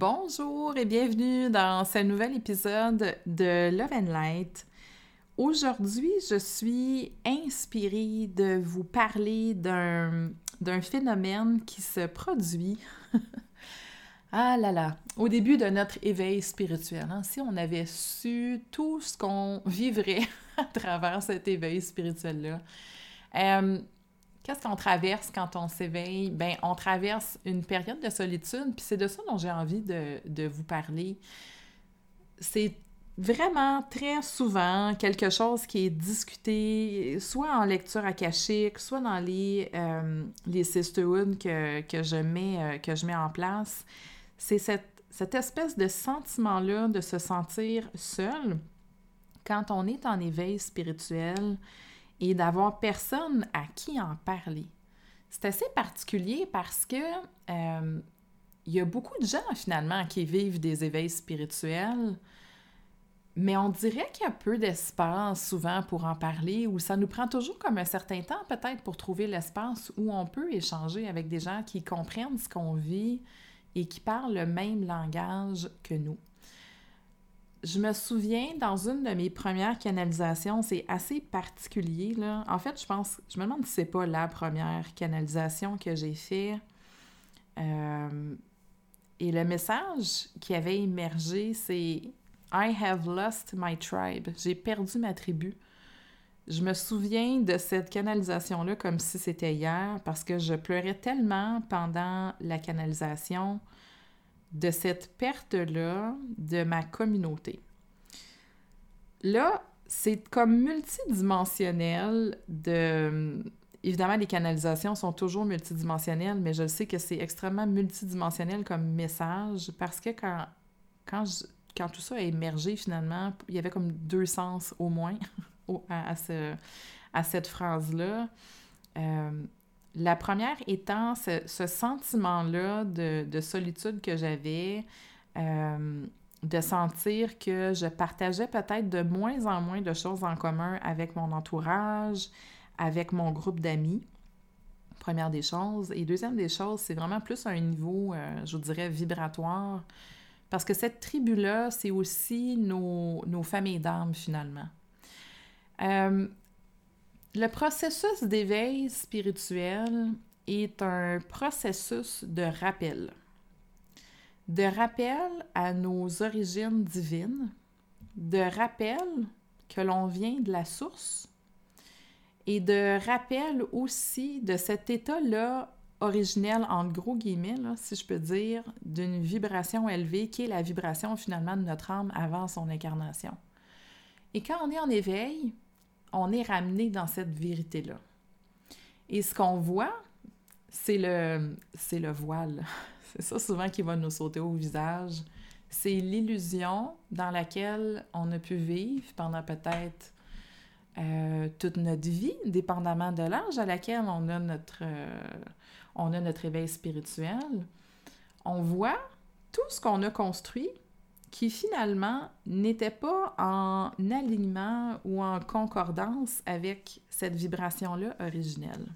Bonjour et bienvenue dans ce nouvel épisode de Love and Light. Aujourd'hui, je suis inspirée de vous parler d'un, phénomène qui se produit. ah là là, au début de notre éveil spirituel. Hein, si on avait su tout ce qu'on vivrait à travers cet éveil spirituel-là. Euh, Qu'est-ce qu'on traverse quand on s'éveille? Ben, on traverse une période de solitude, puis c'est de ça dont j'ai envie de, vous parler. C'est vraiment très souvent quelque chose qui est discuté, soit en lecture akashique, soit dans les, euh, les sisterhoods que, que, je mets, euh, que je mets en place. C'est cette, cette espèce de sentiment-là de se sentir seul quand on est en éveil spirituel et d'avoir personne à qui en parler. C'est assez particulier parce que euh, y a beaucoup de gens finalement qui vivent des éveils spirituels, mais on dirait qu'il y a peu d'espace souvent pour en parler, ou ça nous prend toujours comme un certain temps peut-être pour trouver l'espace où on peut échanger avec des gens qui comprennent ce qu'on vit et qui parlent le même langage que nous je me souviens dans une de mes premières canalisations, c'est assez particulier là. En fait, je pense, je me demande si c'est pas la première canalisation que j'ai fait. Euh, et le message qui avait émergé, c'est I have lost my tribe. J'ai perdu ma tribu. Je me souviens de cette canalisation-là comme si c'était hier parce que je pleurais tellement pendant la canalisation de cette perte-là de ma communauté. Là, c'est comme multidimensionnel de... Évidemment, les canalisations sont toujours multidimensionnelles, mais je sais que c'est extrêmement multidimensionnel comme message parce que quand, quand, quand tout ça a émergé, finalement, il y avait comme deux sens au moins à, ce, à cette phrase-là. Euh, la première étant ce, sentiment-là de, solitude que j'avais, euh, de sentir que je partageais peut-être de moins en moins de choses en commun avec mon entourage, avec mon groupe d'amis. Première des choses. Et deuxième des choses, c'est vraiment plus un niveau, euh, je vous dirais, vibratoire. Parce que cette tribu-là, c'est aussi nos, nos familles d'âmes, finalement. Euh, le processus d'éveil spirituel est un processus de rappel. De rappel à nos origines divines, de rappel que l'on vient de la source et de rappel aussi de cet état-là originel, en gros guillemets, si je peux dire, d'une vibration élevée qui est la vibration finalement de notre âme avant son incarnation. Et quand on est en éveil, on est ramené dans cette vérité-là. Et ce qu'on voit, c'est le, c'est le voile. C'est ça souvent qui va nous sauter au visage. C'est l'illusion dans laquelle on a pu vivre pendant peut-être euh, toute notre vie, dépendamment de l'âge à laquelle on a notre, euh, on a notre éveil spirituel. On voit tout ce qu'on a construit qui finalement n'était pas en alignement ou en concordance avec cette vibration-là originelle.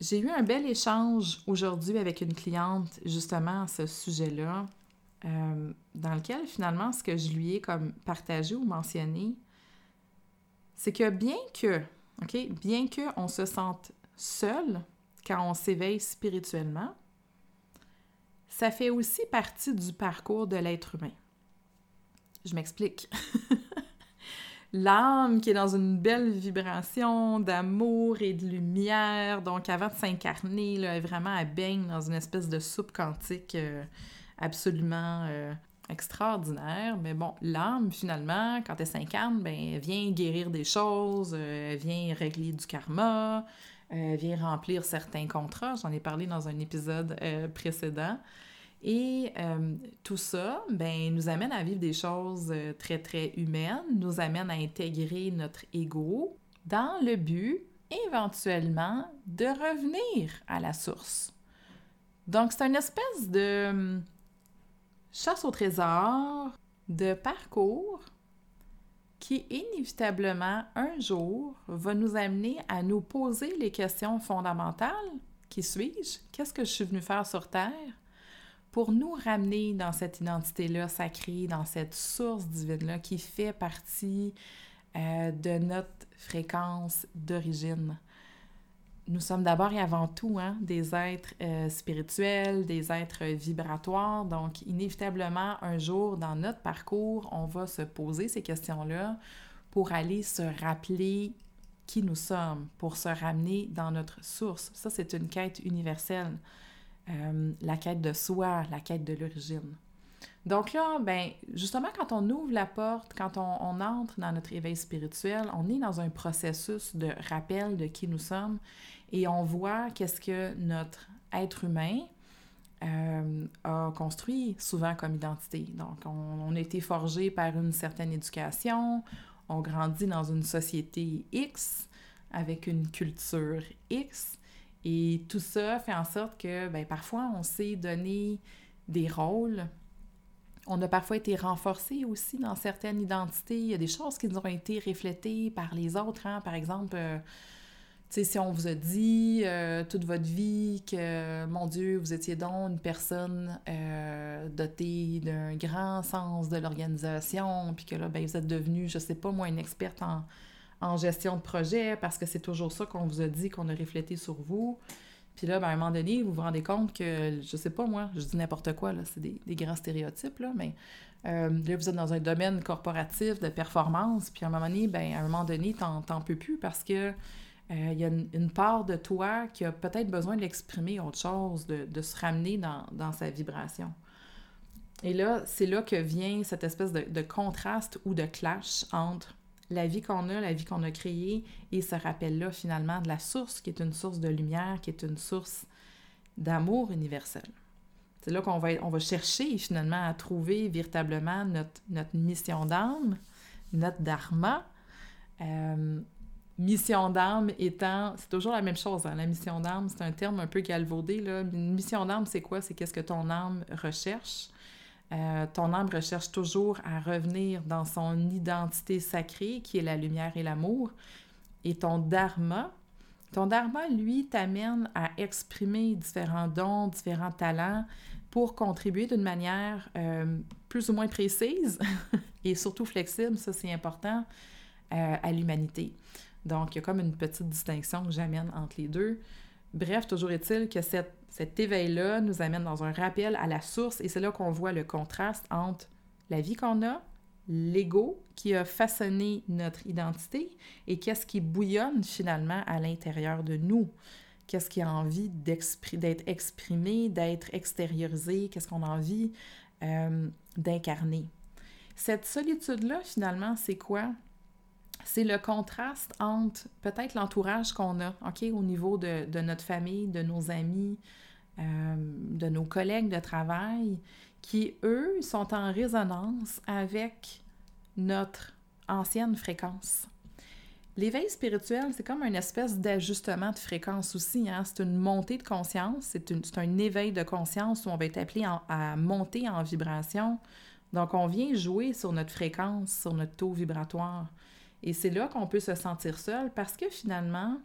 J'ai eu un bel échange aujourd'hui avec une cliente justement à ce sujet-là. euh, dans lequel finalement ce que je lui ai comme partagé ou mentionné, c'est que bien que, OK, bien qu'on se sente seul quand on s'éveille spirituellement, ça fait aussi partie du parcours de l'être humain. Je m'explique. L'âme qui est dans une belle vibration d'amour et de lumière, donc avant de s'incarner, vraiment, elle baigne dans une espèce de soupe quantique euh, absolument euh, extraordinaire. Mais bon, l'âme, finalement, quand elle s'incarne, ben, elle vient guérir des choses, euh, elle vient régler du karma, elle vient remplir certains contrats. J'en ai parlé dans un épisode précédent. Et euh, tout ça, ben, nous amène à vivre des choses euh, très, très humaines, nous amène à intégrer notre ego dans le but, éventuellement, de revenir à la source. Donc, c'est une espèce de hum, chasse au trésor, de parcours qui inévitablement, un jour, va nous amener à nous poser les questions fondamentales. Qui suis-je? Qu'est-ce que je suis venu faire sur Terre? pour nous ramener dans cette identité-là sacrée, dans cette source divine-là qui fait partie euh, de notre fréquence d'origine? Nous sommes d'abord et avant tout hein, des êtres euh, spirituels, des êtres vibratoires, donc inévitablement, un jour dans notre parcours, on va se poser ces questions-là pour aller se rappeler qui nous sommes, pour se ramener dans notre source. Ça, c'est une quête universelle. Euh, la quête de soi, la quête de l'origine. Donc là, ben, justement, quand on ouvre la porte, quand on, entre dans notre éveil spirituel, on est dans un processus de rappel de qui nous sommes et on voit qu'est-ce que notre être humain euh, a construit souvent comme identité. Donc, on, on, a été forgé par une certaine éducation, on grandit dans une société X avec une culture X et tout ça fait en sorte que ben, parfois on s'est donné des rôles. On a parfois été renforcés aussi dans certaines identités. Il y a des choses qui nous ont été reflétées par les autres. Hein. Par exemple, euh, si on vous a dit euh, toute votre vie que, mon Dieu, vous étiez donc une personne euh, dotée d'un grand sens de l'organisation, puis que là, ben, vous êtes devenu, je sais pas moi, une experte en, en gestion de projet parce que c'est toujours ça qu'on vous a dit, qu'on a reflété sur vous. Puis là, ben, à un moment donné, vous vous rendez compte que, je sais pas moi, je dis n'importe quoi, là, c'est des, grands stéréotypes, là, mais euh, là, vous êtes dans un domaine corporatif de performance, puis à un moment donné, ben, à un moment donné, t'en, peux plus parce que il euh, y a une, part de toi qui a peut-être besoin d'exprimer autre chose, de, se ramener dans, sa vibration. Et là, c'est là que vient cette espèce de contraste ou de clash entre la vie qu'on a, la vie qu'on a créée, et ce rappel-là finalement de la source qui est une source de lumière, qui est une source d'amour universel. C'est là qu'on va, on va chercher finalement à trouver véritablement notre, notre mission d'âme, notre dharma. Euh, mission d'âme étant, c'est toujours la même chose, hein, la mission d'âme, c'est un terme un peu galvaudé. Là. Une mission d'âme, c'est quoi? C'est qu'est-ce que ton âme recherche. Euh, ton âme recherche toujours à revenir dans son identité sacrée, qui est la lumière et l'amour. Et ton dharma, ton dharma, lui, t'amène à exprimer différents dons, différents talents pour contribuer d'une manière euh, plus ou moins précise et surtout flexible, ça c'est important, euh, à l'humanité. Donc, il y a comme une petite distinction que j'amène entre les deux. Bref, toujours est-il que cette cet éveil-là nous amène dans un rappel à la source et c'est là qu'on voit le contraste entre la vie qu'on a, l'ego qui a façonné notre identité et qu'est-ce qui bouillonne finalement à l'intérieur de nous. Qu'est-ce qui a envie d'être exprimé, d'être extériorisé, qu'est-ce qu'on a envie euh, d'incarner? Cette solitude-là, finalement, c'est quoi? C'est le contraste entre peut-être l'entourage qu'on a, OK, au niveau de, notre famille, de nos amis, euh, de nos collègues de travail, qui, eux, sont en résonance avec notre ancienne fréquence. L'éveil spirituel, c'est comme une espèce d'ajustement de fréquence aussi. Hein? C'est une montée de conscience, c'est un éveil de conscience où on va être appelé à monter en vibration. Donc, on vient jouer sur notre fréquence, sur notre taux vibratoire. Et c'est là qu'on peut se sentir seul parce que finalement,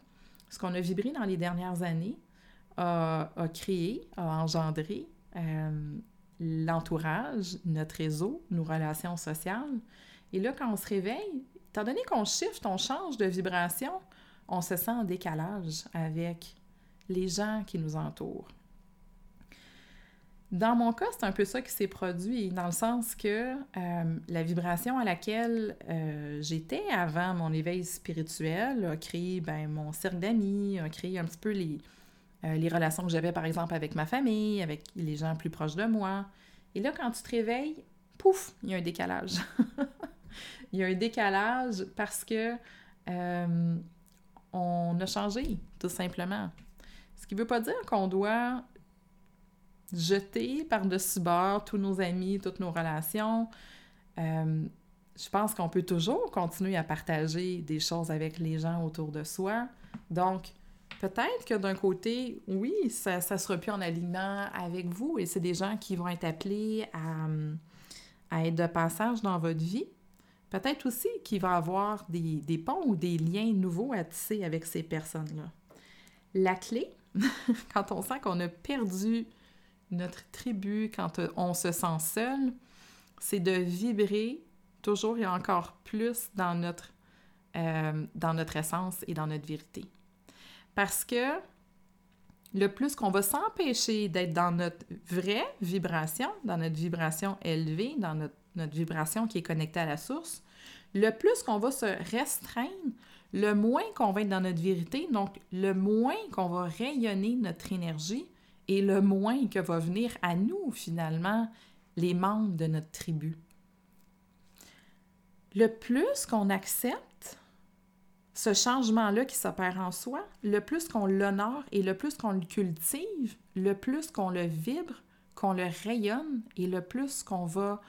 ce qu'on a vibré dans les dernières années a, créé, a engendré euh, l'entourage, notre réseau, nos relations sociales. Et là, quand on se réveille, étant donné qu'on shift, on change de vibration, on se sent en décalage avec les gens qui nous entourent. Dans mon cas, c'est un peu ça qui s'est produit, dans le sens que euh, la vibration à laquelle euh, j'étais avant mon éveil spirituel a créé ben, mon cercle d'amis, a créé un petit peu les, euh, les relations que j'avais par exemple avec ma famille, avec les gens plus proches de moi. Et là, quand tu te réveilles, pouf, il y a un décalage. il y a un décalage parce que on a changé, tout simplement. Ce qui ne veut pas dire qu'on doit jeter par-dessus bord tous nos amis, toutes nos relations. Euh, je pense qu'on peut toujours continuer à partager des choses avec les gens autour de soi. Donc, peut-être que d'un côté, oui, ça ne sera plus en alignement avec vous et c'est des gens qui vont être appelés à, être de passage dans votre vie. Peut-être aussi qu'il va y avoir des, des ponts ou des liens nouveaux à tisser avec ces personnes-là. La clé, quand on sent qu'on a perdu notre tribu, quand euh, on se sent seul, c'est de vibrer toujours et encore plus dans notre, euh, dans notre essence et dans notre vérité. Parce que le plus qu'on va s'empêcher d'être dans notre vraie vibration, dans notre vibration élevée, dans notre, notre vibration qui est connectée à la source, le plus qu'on va se restreindre, le moins qu'on va être dans notre vérité, donc le moins qu'on va rayonner notre énergie, et le moins que va venir à nous, finalement, les membres de notre tribu. Le plus qu'on accepte ce changement-là qui s'opère en soi, le plus qu'on l'honore et le plus qu'on le cultive, le plus qu'on le vibre, qu'on le rayonne et le plus qu'on va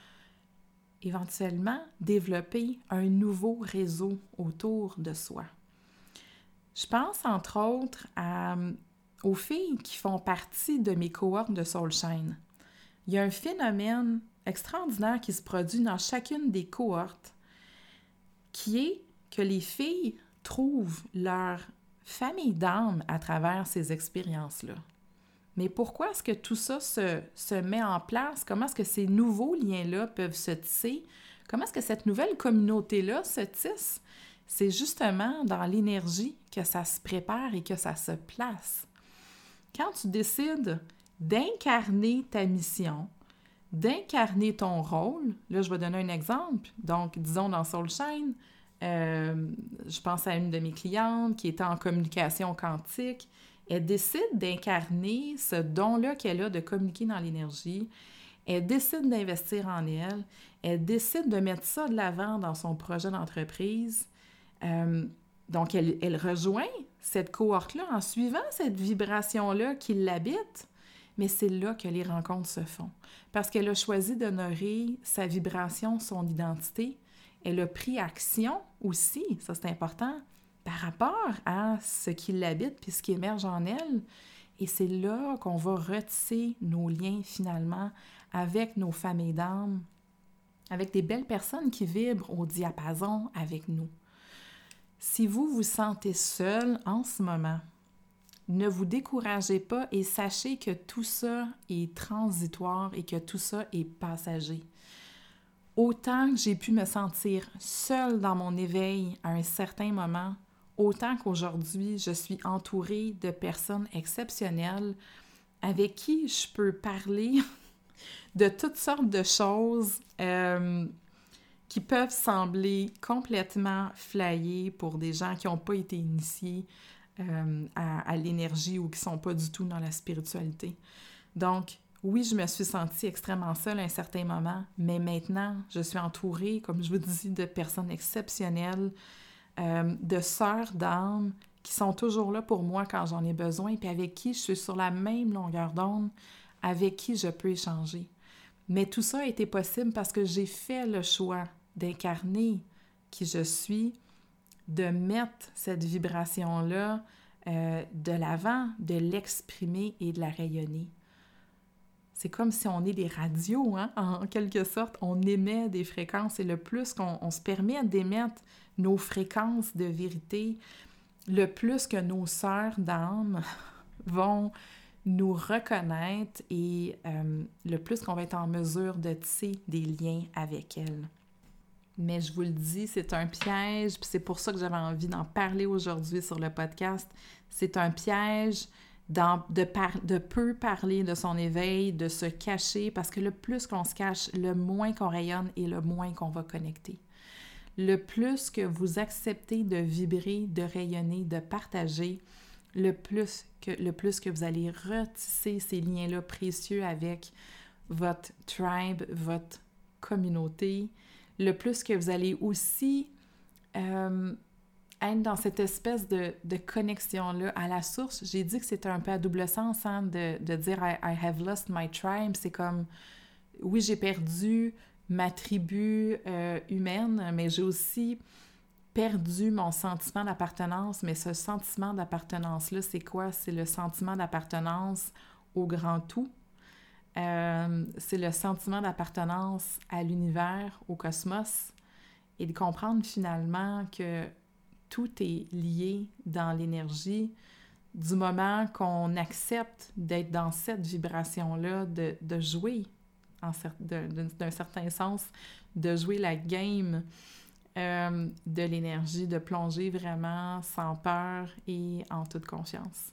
éventuellement développer un nouveau réseau autour de soi. Je pense entre autres à aux filles qui font partie de mes cohortes de Soulshine. Il y a un phénomène extraordinaire qui se produit dans chacune des cohortes, qui est que les filles trouvent leur famille d'âme à travers ces expériences-là. Mais pourquoi est-ce que tout ça se, se, met en place? Comment est-ce que ces nouveaux liens-là peuvent se tisser? Comment est-ce que cette nouvelle communauté-là se tisse? C'est justement dans l'énergie que ça se prépare et que ça se place quand tu décides d'incarner ta mission, d'incarner ton rôle, là, je vais donner un exemple. Donc, disons dans Soulshine, euh, je pense à une de mes clientes qui était en communication quantique. Elle décide d'incarner ce don-là qu'elle a de communiquer dans l'énergie. Elle décide d'investir en elle. Elle décide de mettre ça de l'avant dans son projet d'entreprise. Euh, donc, elle, rejoint cette cohorte-là en suivant cette vibration-là qui l'habite, mais c'est là que les rencontres se font. Parce qu'elle a choisi d'honorer sa vibration, son identité. Elle a pris action aussi, ça c'est important, par rapport à ce qui l'habite puis ce qui émerge en elle. Et c'est là qu'on va retisser nos liens finalement avec nos familles d'âme, avec des belles personnes qui vibrent au diapason avec nous. Si vous vous sentez seul en ce moment, ne vous découragez pas et sachez que tout ça est transitoire et que tout ça est passager. Autant que j'ai pu me sentir seule dans mon éveil à un certain moment, autant qu'aujourd'hui je suis entourée de personnes exceptionnelles avec qui je peux parler de toutes sortes de choses. Euh, qui peuvent sembler complètement flyés pour des gens qui n'ont pas été initiés euh, à, l'énergie ou qui ne sont pas du tout dans la spiritualité. Donc, oui, je me suis sentie extrêmement seule à un certain moment, mais maintenant, je suis entourée, comme je vous dis, de personnes exceptionnelles, euh, de sœurs d'âme qui sont toujours là pour moi quand j'en ai besoin, puis avec qui je suis sur la même longueur d'onde, avec qui je peux échanger. Mais tout ça a été possible parce que j'ai fait le choix d'incarner qui je suis, de mettre cette vibration-là euh, de l'avant, de l'exprimer et de la rayonner. C'est comme si on est des radios, hein? en quelque sorte, on émet des fréquences et le plus qu'on se permet d'émettre nos fréquences de vérité, le plus que nos sœurs d'âme vont nous reconnaître et euh, le plus qu'on va être en mesure de tisser des liens avec elle. Mais je vous le dis, c'est un piège, puis c'est pour ça que j'avais envie d'en parler aujourd'hui sur le podcast. C'est un piège de, de peu parler de son éveil, de se cacher, parce que le plus qu'on se cache, le moins qu'on rayonne et le moins qu'on va connecter. Le plus que vous acceptez de vibrer, de rayonner, de partager, le plus que, le plus que vous allez retisser ces liens-là précieux avec votre tribe, votre communauté, le plus que vous allez aussi euh, être dans cette espèce de, connexion-là à la source. J'ai dit que c'était un peu à double sens hein, de, dire I, have lost my tribe. C'est comme, oui, j'ai perdu ma tribu euh, humaine, mais j'ai aussi perdu mon sentiment d'appartenance. Mais ce sentiment d'appartenance-là, c'est quoi? C'est le sentiment d'appartenance au grand tout. Euh, c'est le sentiment d'appartenance à l'univers, au cosmos, et de comprendre finalement que tout est lié dans l'énergie du moment qu'on accepte d'être dans cette vibration-là, de, jouer, d'un certain sens, de jouer la game euh, de l'énergie, de plonger vraiment sans peur et en toute confiance.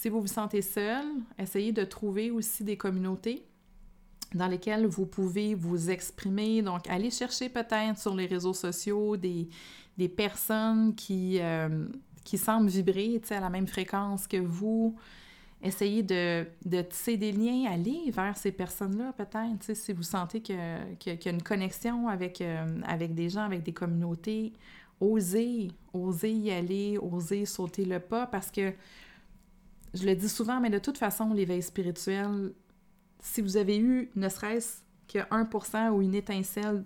Si vous vous sentez seul, essayez de trouver aussi des communautés dans lesquelles vous pouvez vous exprimer. Donc, allez chercher peut-être sur les réseaux sociaux des, des personnes qui, euh, qui semblent vibrer à la même fréquence que vous. Essayez de, de tisser des liens, allez vers ces personnes-là peut-être, si vous sentez qu'il que, y a une connexion avec, euh, avec des gens, avec des communautés. Osez, osez y aller, osez sauter le pas parce que, je le dis souvent, mais de toute façon, l'éveil spirituel, si vous avez eu ne serait-ce que 1% ou une étincelle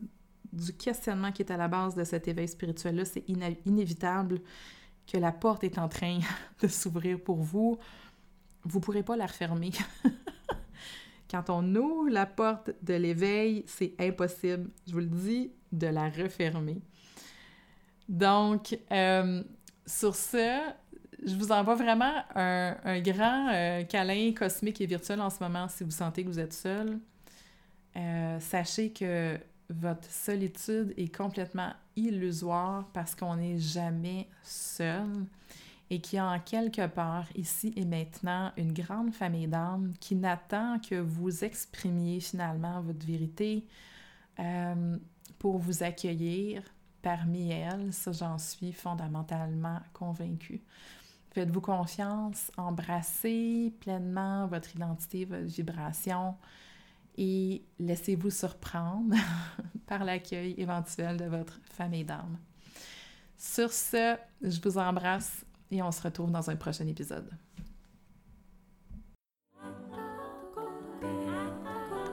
du questionnement qui est à la base de cet éveil spirituel-là, c'est inévitable que la porte est en train de s'ouvrir pour vous. Vous ne pourrez pas la refermer. Quand on ouvre la porte de l'éveil, c'est impossible, je vous le dis, de la refermer. Donc, euh, sur ce, je vous envoie vraiment un, grand euh, câlin cosmique et virtuel en ce moment si vous sentez que vous êtes seul. Euh, sachez que votre solitude est complètement illusoire parce qu'on n'est jamais seul et qu'il y a en quelque part, ici et maintenant, une grande famille d'âmes qui n'attend que vous exprimiez finalement votre vérité euh, pour vous accueillir parmi elles. Ça, j'en suis fondamentalement convaincue. Faites-vous confiance, embrassez pleinement votre identité, votre vibration et laissez-vous surprendre par l'accueil éventuel de votre famille d'âme? Sur ce, je vous embrasse et on se retrouve dans un prochain épisode.